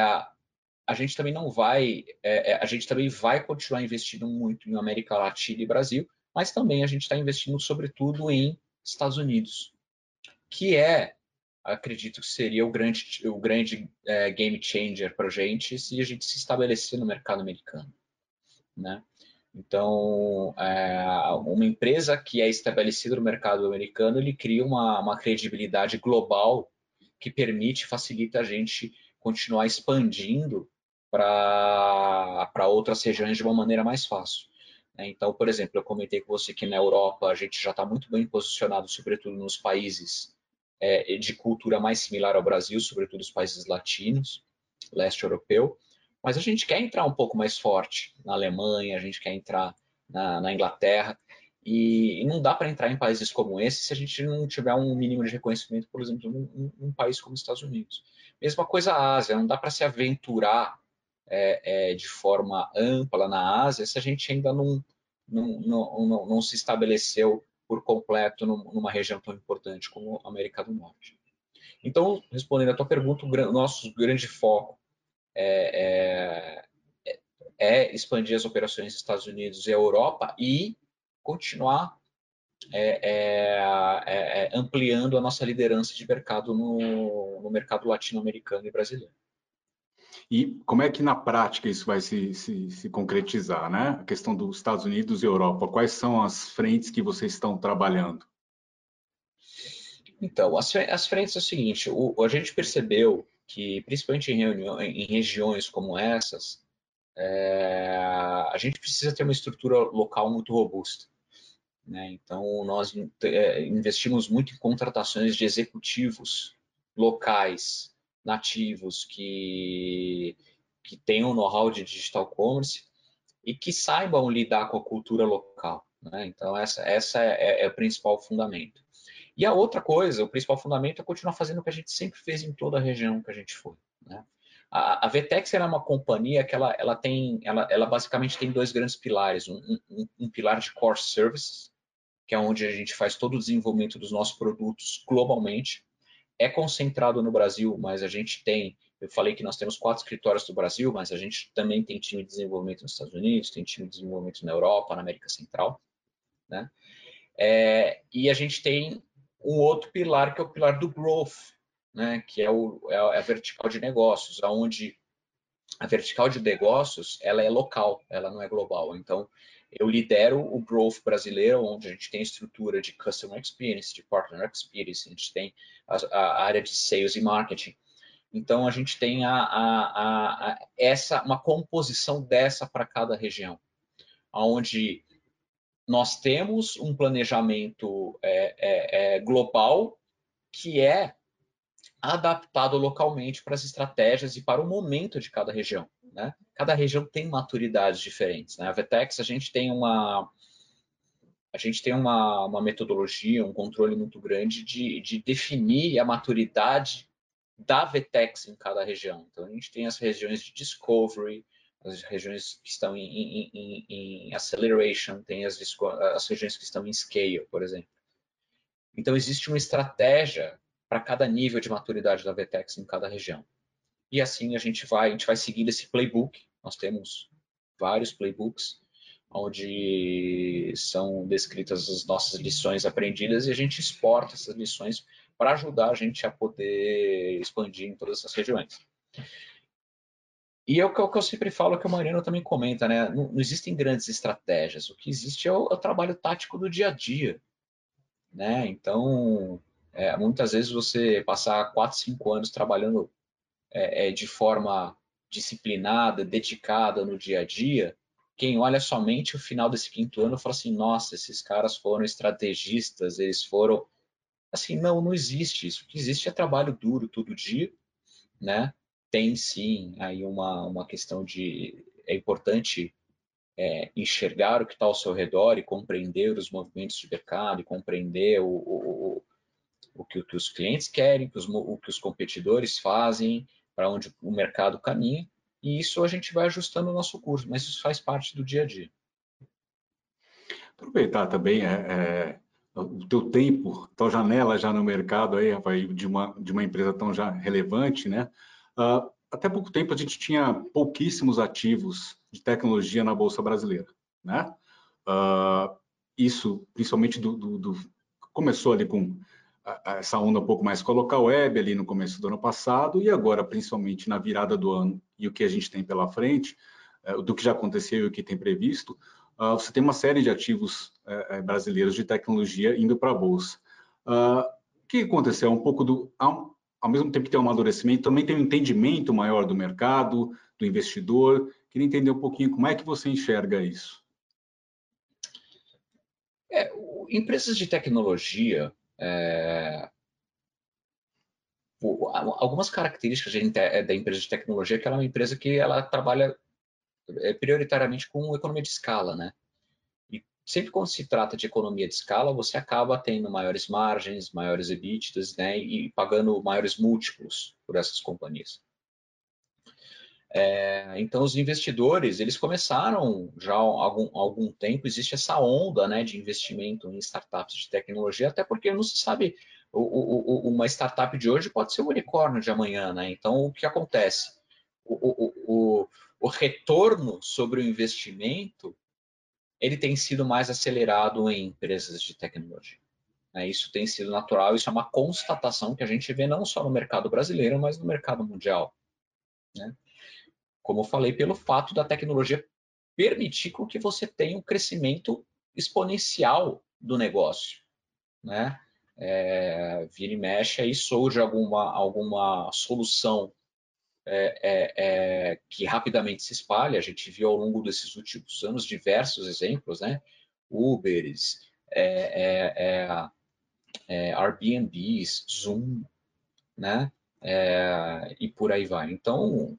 a gente também não vai, é, é, a gente também vai continuar investindo muito em América Latina e Brasil, mas também a gente está investindo sobretudo em Estados Unidos, que é, acredito que seria o grande, o grande é, game changer para a gente se a gente se estabelecer no mercado americano, né? Então, é, uma empresa que é estabelecida no mercado americano, ele cria uma, uma credibilidade global que permite, facilita a gente continuar expandindo para outras regiões de uma maneira mais fácil. Né? Então, por exemplo, eu comentei com você que na Europa a gente já está muito bem posicionado, sobretudo nos países é, de cultura mais similar ao Brasil, sobretudo os países latinos, leste europeu, mas a gente quer entrar um pouco mais forte na Alemanha, a gente quer entrar na, na Inglaterra, E, e não dá para entrar em países como esse se a gente não tiver um mínimo de reconhecimento, por exemplo, num, num país como os Estados Unidos. Mesma coisa a Ásia, não dá para se aventurar é, é, de forma ampla na Ásia se a gente ainda não, não, não, não, não se estabeleceu por completo numa região tão importante como a América do Norte. Então, respondendo a tua pergunta, o nosso grande foco é, é, é expandir as operações nos Estados Unidos e Europa e continuar é, é, é, ampliando a nossa liderança de mercado no, no mercado latino-americano e brasileiro. E como é que na prática isso vai se, se, se, concretizar, né? A questão dos Estados Unidos e Europa, quais são as frentes que vocês estão trabalhando? Então, as, as frentes é o seguinte, o, a gente percebeu que, principalmente em, reunião, em regiões como essas, é, a gente precisa ter uma estrutura local muito robusta. Né? Então, nós é, investimos muito em contratações de executivos locais, nativos, que, que tenham know-how de digital commerce e que saibam lidar com a cultura local. Né? Então, essa, essa é, é, o principal fundamento. E a outra coisa, o principal fundamento é continuar fazendo o que a gente sempre fez em toda a região que a gente foi. Né? A, a Vtex é uma companhia que ela, ela tem, ela, ela basicamente tem dois grandes pilares, um, um, um pilar de core services, que é onde a gente faz todo o desenvolvimento dos nossos produtos globalmente. É concentrado no Brasil, mas a gente tem, eu falei que nós temos quatro escritórios do Brasil, mas a gente também tem time de desenvolvimento nos Estados Unidos, tem time de desenvolvimento na Europa, na América Central, né? É, e a gente tem um outro pilar que é o pilar do growth, né? Que é, o, é a vertical de negócios, aonde a vertical de negócios ela é local, ela não é global. Então eu lidero o growth brasileiro, onde a gente tem estrutura de customer experience, de partner experience, a gente tem a, a área de sales e marketing. Então a gente tem a, a, a essa uma composição dessa para cada região, onde nós temos um planejamento é, é, é, global que é adaptado localmente para as estratégias e para o momento de cada região. Né? Cada região tem maturidades diferentes. Né? A Vetex, a gente tem uma a gente tem uma, uma metodologia, um controle muito grande de, de definir a maturidade da Vetex em cada região. Então, a gente tem as regiões de discovery, as regiões que estão em, em, em, em acceleration, tem as, as regiões que estão em scale, por exemplo. Então, existe uma estratégia para cada nível de maturidade da Vetex em cada região. E assim a gente vai, a gente vai seguindo esse playbook. Nós temos vários playbooks onde são descritas as nossas lições aprendidas e a gente exporta essas lições para ajudar a gente a poder expandir em todas essas regiões. E é o que eu, sempre falo, que o Mariano também comenta, né? Não, não existem grandes estratégias. O que existe é o, é o trabalho tático do dia a dia, né? Então, é, muitas vezes você passar 4, 5 anos trabalhando é, é, de forma disciplinada, dedicada no dia a dia, quem olha somente o final desse quinto ano fala assim, nossa, esses caras foram estrategistas, eles foram... Assim, não, não existe isso. O que existe é trabalho duro todo dia, né? Tem sim aí uma, uma questão de... É importante é, enxergar o que está ao seu redor e compreender os movimentos de mercado, e compreender o, o, o, que, o que os clientes querem, os, o que os competidores fazem, para onde o mercado caminha, e isso a gente vai ajustando o nosso curso, mas isso faz parte do dia a dia. Aproveitar também é, é, o teu tempo, tua janela já no mercado aí, Rafael, de uma, de uma empresa tão já relevante, né? Uh, até pouco tempo a gente tinha pouquíssimos ativos de tecnologia na Bolsa Brasileira, né? Uh, isso, principalmente do, do, do, começou ali com essa onda um pouco mais local web ali no começo do ano passado e agora principalmente na virada do ano e o que a gente tem pela frente, é, do que já aconteceu e o que tem previsto, ah, você tem uma série de ativos é, é, brasileiros de tecnologia indo para a bolsa. Ah, o que aconteceu? Um pouco do ao mesmo tempo que tem um amadurecimento, também tem um entendimento maior do mercado, do investidor. Queria entender um pouquinho como é que você enxerga isso. É, empresas de tecnologia, é, algumas características é, da empresa de tecnologia que ela é uma empresa que ela trabalha é, prioritariamente com economia de escala, né? E sempre quando se trata de economia de escala, você acaba tendo maiores margens, maiores EBITDAs, né, e pagando maiores múltiplos por essas companhias. É, então, os investidores, eles começaram já há algum, algum tempo, existe essa onda né, de investimento em startups de tecnologia, até porque não se sabe, o, o, uma startup de hoje pode ser o unicórnio de amanhã, né? Então, o que acontece? O, o, o retorno sobre o investimento, ele tem sido mais acelerado em empresas de tecnologia. Né? Isso tem sido natural, isso é uma constatação que a gente vê não só no mercado brasileiro, mas no mercado mundial. Né? Como eu falei, pelo fato da tecnologia permitir que você tenha um crescimento exponencial do negócio, né? É, vira e mexe aí surge alguma, alguma solução é, é, é, que rapidamente se espalha. A gente viu ao longo desses últimos anos diversos exemplos, né? Uberes, é, é, Airbnbs, Zoom, né? e por aí vai. Então,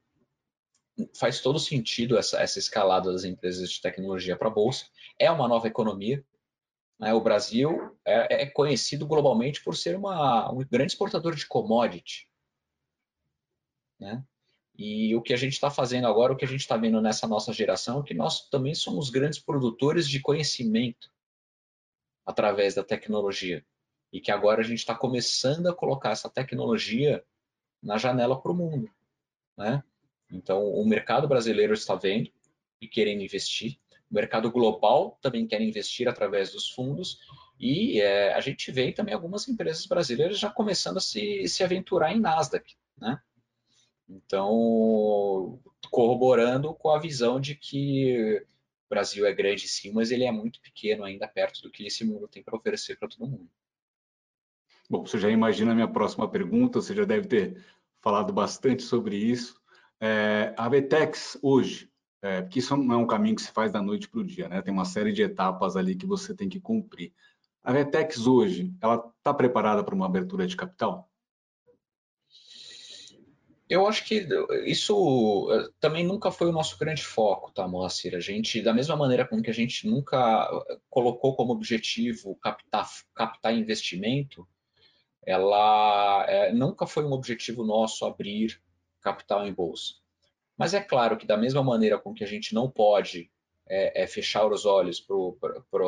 faz todo sentido essa, essa escalada das empresas de tecnologia para a Bolsa. É uma nova economia. Né? O Brasil é, é, conhecido globalmente por ser uma, um grande exportador de commodity. Né? E o que a gente está fazendo agora, o que a gente está vendo nessa nossa geração, é que nós também somos grandes produtores de conhecimento através da tecnologia. E que agora a gente está começando a colocar essa tecnologia na janela para o mundo. Né? Então, o mercado brasileiro está vendo e querendo investir. O mercado global também quer investir através dos fundos. E é, a gente vê também algumas empresas brasileiras já começando a se, se aventurar em Nasdaq. Né? Então, corroborando com a visão de que o Brasil é grande sim, mas ele é muito pequeno ainda perto do que esse mundo tem para oferecer para todo mundo. Bom, você já imagina a minha próxima pergunta, você já deve ter falado bastante sobre isso. É, a Vetex hoje, é, porque isso não é um caminho que se faz da noite para o dia, né? Tem uma série de etapas ali que você tem que cumprir. A Vetex hoje, ela está preparada para uma abertura de capital? Eu acho que isso eh, também nunca foi o nosso grande foco, tá, Moacir? A gente, da mesma maneira com que a gente nunca eh, colocou como objetivo captar, captar investimento, ela é, nunca foi um objetivo nosso abrir capital em bolsa. Mas é claro que da mesma maneira com que a gente não pode é, é fechar os olhos para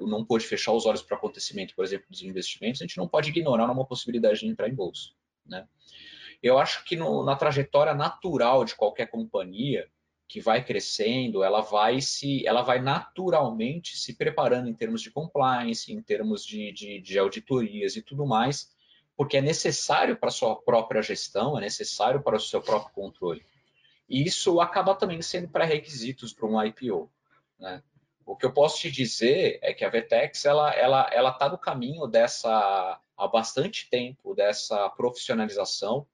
não pode fechar os olhos para o acontecimento, por exemplo, dos investimentos, a gente não pode ignorar uma possibilidade de entrar em bolsa. Né? Eu acho que no, na trajetória natural de qualquer companhia que vai crescendo, ela vai se, ela vai naturalmente se preparando em termos de compliance, em termos de, de, de auditorias e tudo mais, porque é necessário para a sua própria gestão, é necessário para o seu próprio controle. E isso acaba também sendo pré-requisitos para um IPO. Né? O que eu posso te dizer é que a Vetex ela ela ela está no caminho dessa há bastante tempo dessa profissionalização,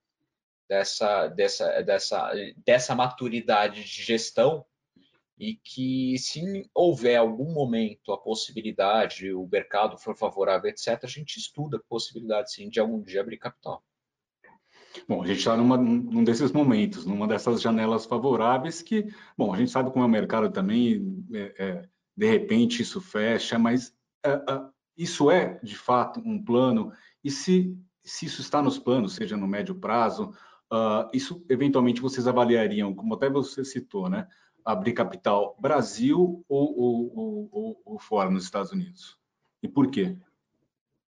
dessa dessa dessa dessa maturidade de gestão e que se houver algum momento a possibilidade, o mercado for favorável, etc., a gente estuda a possibilidade, sim, de algum dia abrir capital. Bom, a gente está num desses momentos, numa dessas janelas favoráveis que, bom, a gente sabe como é o mercado também, é, é, de repente isso fecha, mas é, é isso é, de fato, um plano, e se, se isso está nos planos, seja no médio prazo, uh, isso eventualmente vocês avaliariam, como até você citou, né? Abrir capital Brasil ou, ou, ou, ou fora nos Estados Unidos? E por quê?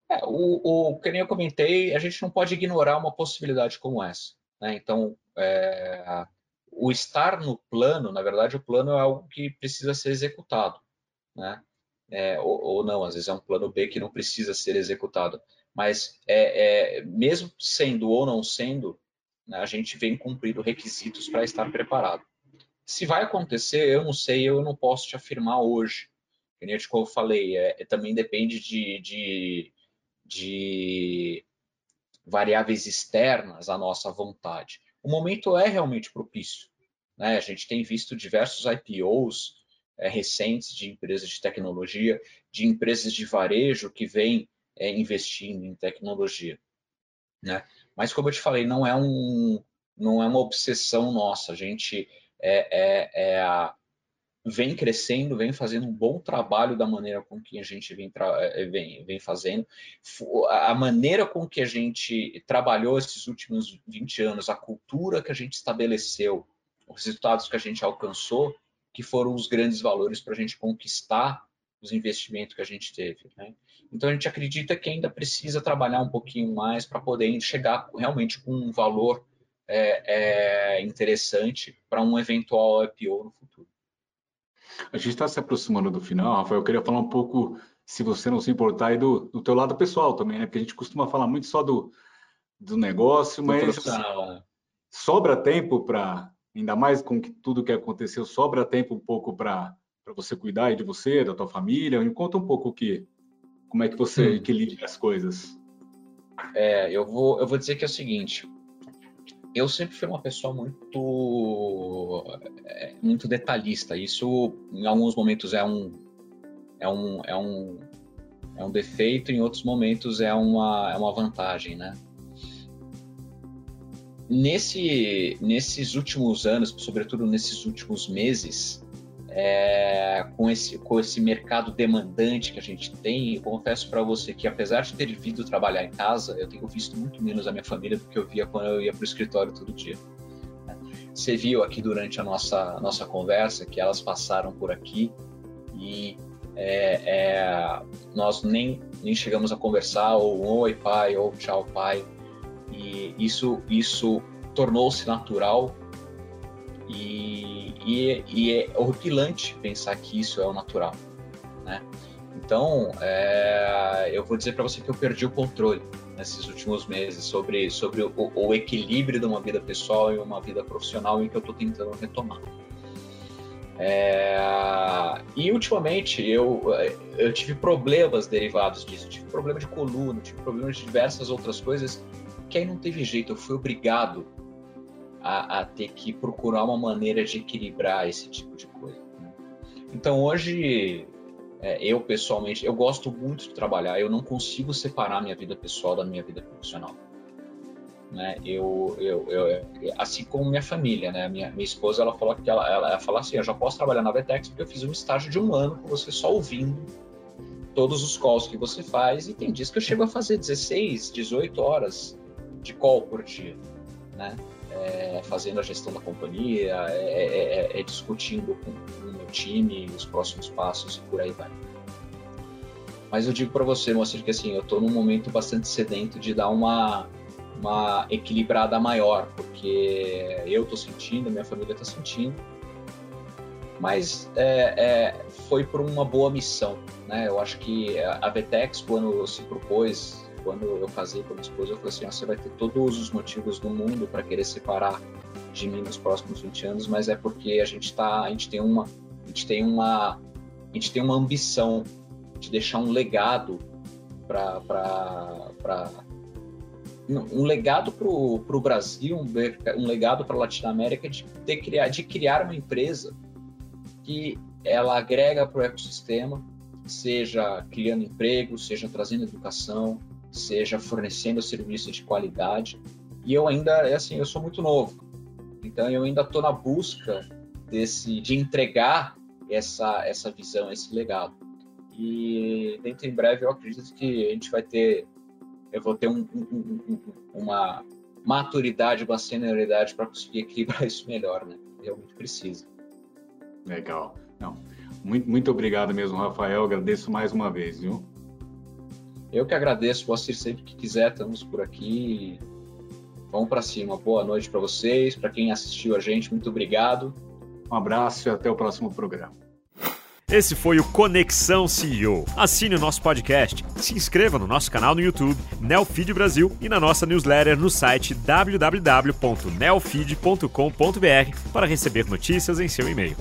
É, o, o que nem eu comentei, a gente não pode ignorar uma possibilidade como essa. Né? Então, é, o estar no plano, na verdade, o plano é algo que precisa ser executado. Né? É, ou, ou, não, às vezes é um plano B que não precisa ser executado. Mas, é, é mesmo sendo ou não sendo, né, a gente vem cumprindo requisitos para estar preparado. Se vai acontecer, eu não sei, eu não posso te afirmar hoje. Como eu falei, é, é, também depende de, de, de variáveis externas à nossa vontade. O momento é realmente propício. Né? A gente tem visto diversos IPOs é, recentes de empresas de tecnologia, de empresas de varejo que vêm é, investindo em tecnologia. Né? Mas como eu te falei, não é, um, não é uma obsessão nossa. A gente é, é, é, vem crescendo, vem fazendo um bom trabalho da maneira com que a gente vem, eh, vem, vem fazendo. A maneira com que a gente trabalhou esses últimos 20 anos, a cultura que a gente estabeleceu, os resultados que a gente alcançou, que foram os grandes valores para a gente conquistar os investimentos que a gente teve. Né? Então a gente acredita que ainda precisa trabalhar um pouquinho mais para poder chegar realmente com um valor é, é interessante para um eventual IPO no futuro. A gente está se aproximando do final, Rafael. Eu queria falar um pouco, se você não se importar, aí do, do teu lado pessoal também, né? Porque a gente costuma falar muito só do, do negócio, mas assim, né? sobra tempo para, ainda mais com que, tudo que aconteceu, sobra tempo um pouco para você cuidar de você, da tua família. Me conta um pouco o que, como é que você hum. equilibra as coisas. É, eu vou, eu vou dizer que é o seguinte eu sempre fui uma pessoa muito é, muito detalhista. Isso em alguns momentos é um é um é um é um defeito, em outros momentos é uma é uma vantagem, né? Nesse nesses últimos anos, sobretudo nesses últimos meses, é, com, esse, com esse mercado demandante que a gente tem, eu confesso para você que apesar de ter vindo trabalhar em casa, eu tenho visto muito menos a minha família do que eu via quando eu ia para o escritório todo dia. Você viu aqui durante a nossa, nossa conversa que elas passaram por aqui e é, é, nós nem, nem chegamos a conversar, ou oi pai, ou tchau pai, e isso, isso tornou-se natural e, e, e, é horripilante pensar que isso é o natural, né? Então, é, eu vou dizer para você que eu perdi o controle nesses últimos meses sobre, sobre o, o, equilíbrio de uma vida pessoal e uma vida profissional em que eu estou tentando retomar. É, e ultimamente eu, eu tive problemas derivados disso, tive problema de coluna, tive problemas de diversas outras coisas que aí não teve jeito, eu fui obrigado a, a ter que procurar uma maneira de equilibrar esse tipo de coisa. Né? Então hoje é, eu pessoalmente eu gosto muito de trabalhar. Eu não consigo separar minha vida pessoal da minha vida profissional. Né? Eu, eu, eu, assim como minha família, né? Minha, minha esposa, ela falou que ela, ela, ela fala assim, eu já posso trabalhar na Vetex porque eu fiz um estágio de um ano com você só ouvindo todos os calls que você faz e tem dias que eu chego a fazer 16, 18 horas de call por dia, né? É, fazendo a gestão da companhia, é, é, é, é discutindo com, com, o meu time os próximos passos e por aí vai. Mas eu digo para você, Moacir, que assim, eu estou num momento bastante sedento de dar uma, uma equilibrada maior, porque eu estou sentindo, minha família está sentindo, mas é, é, foi por uma boa missão. Né? Eu acho que a Vetex, quando se propôs quando eu casei com a minha esposa, eu falei assim: você vai ter todos os motivos do mundo para querer separar de mim nos próximos 20 anos, mas é porque a gente tá, a gente tem uma, a gente tem uma, a gente tem uma ambição de deixar um legado para um legado para o Brasil, um, um legado para a Latinoamérica de, ter, criar, de criar uma empresa que ela agrega para o ecossistema, seja criando emprego, seja trazendo educação, seja fornecendo serviço de qualidade. E eu ainda, é assim, eu sou muito novo, então eu ainda estou na busca desse, de entregar essa, essa visão, esse legado. E dentro em breve eu acredito que a gente vai ter, eu vou ter um, um, um, uma maturidade, uma senioridade para conseguir equilibrar isso melhor, né? Realmente precisa. Legal. Não, muito, muito obrigado mesmo, Rafael. Agradeço mais uma vez, viu? Eu que agradeço, você sempre que quiser, estamos por aqui. Vamos para cima. Boa noite para vocês, para quem assistiu a gente, muito obrigado. Um abraço e até o próximo programa. Esse foi o Conexão CEO. Assine o nosso podcast, se inscreva no nosso canal no YouTube, Neofeed Brasil, e na nossa newsletter no site www.neofeed.com.br para receber notícias em seu e-mail.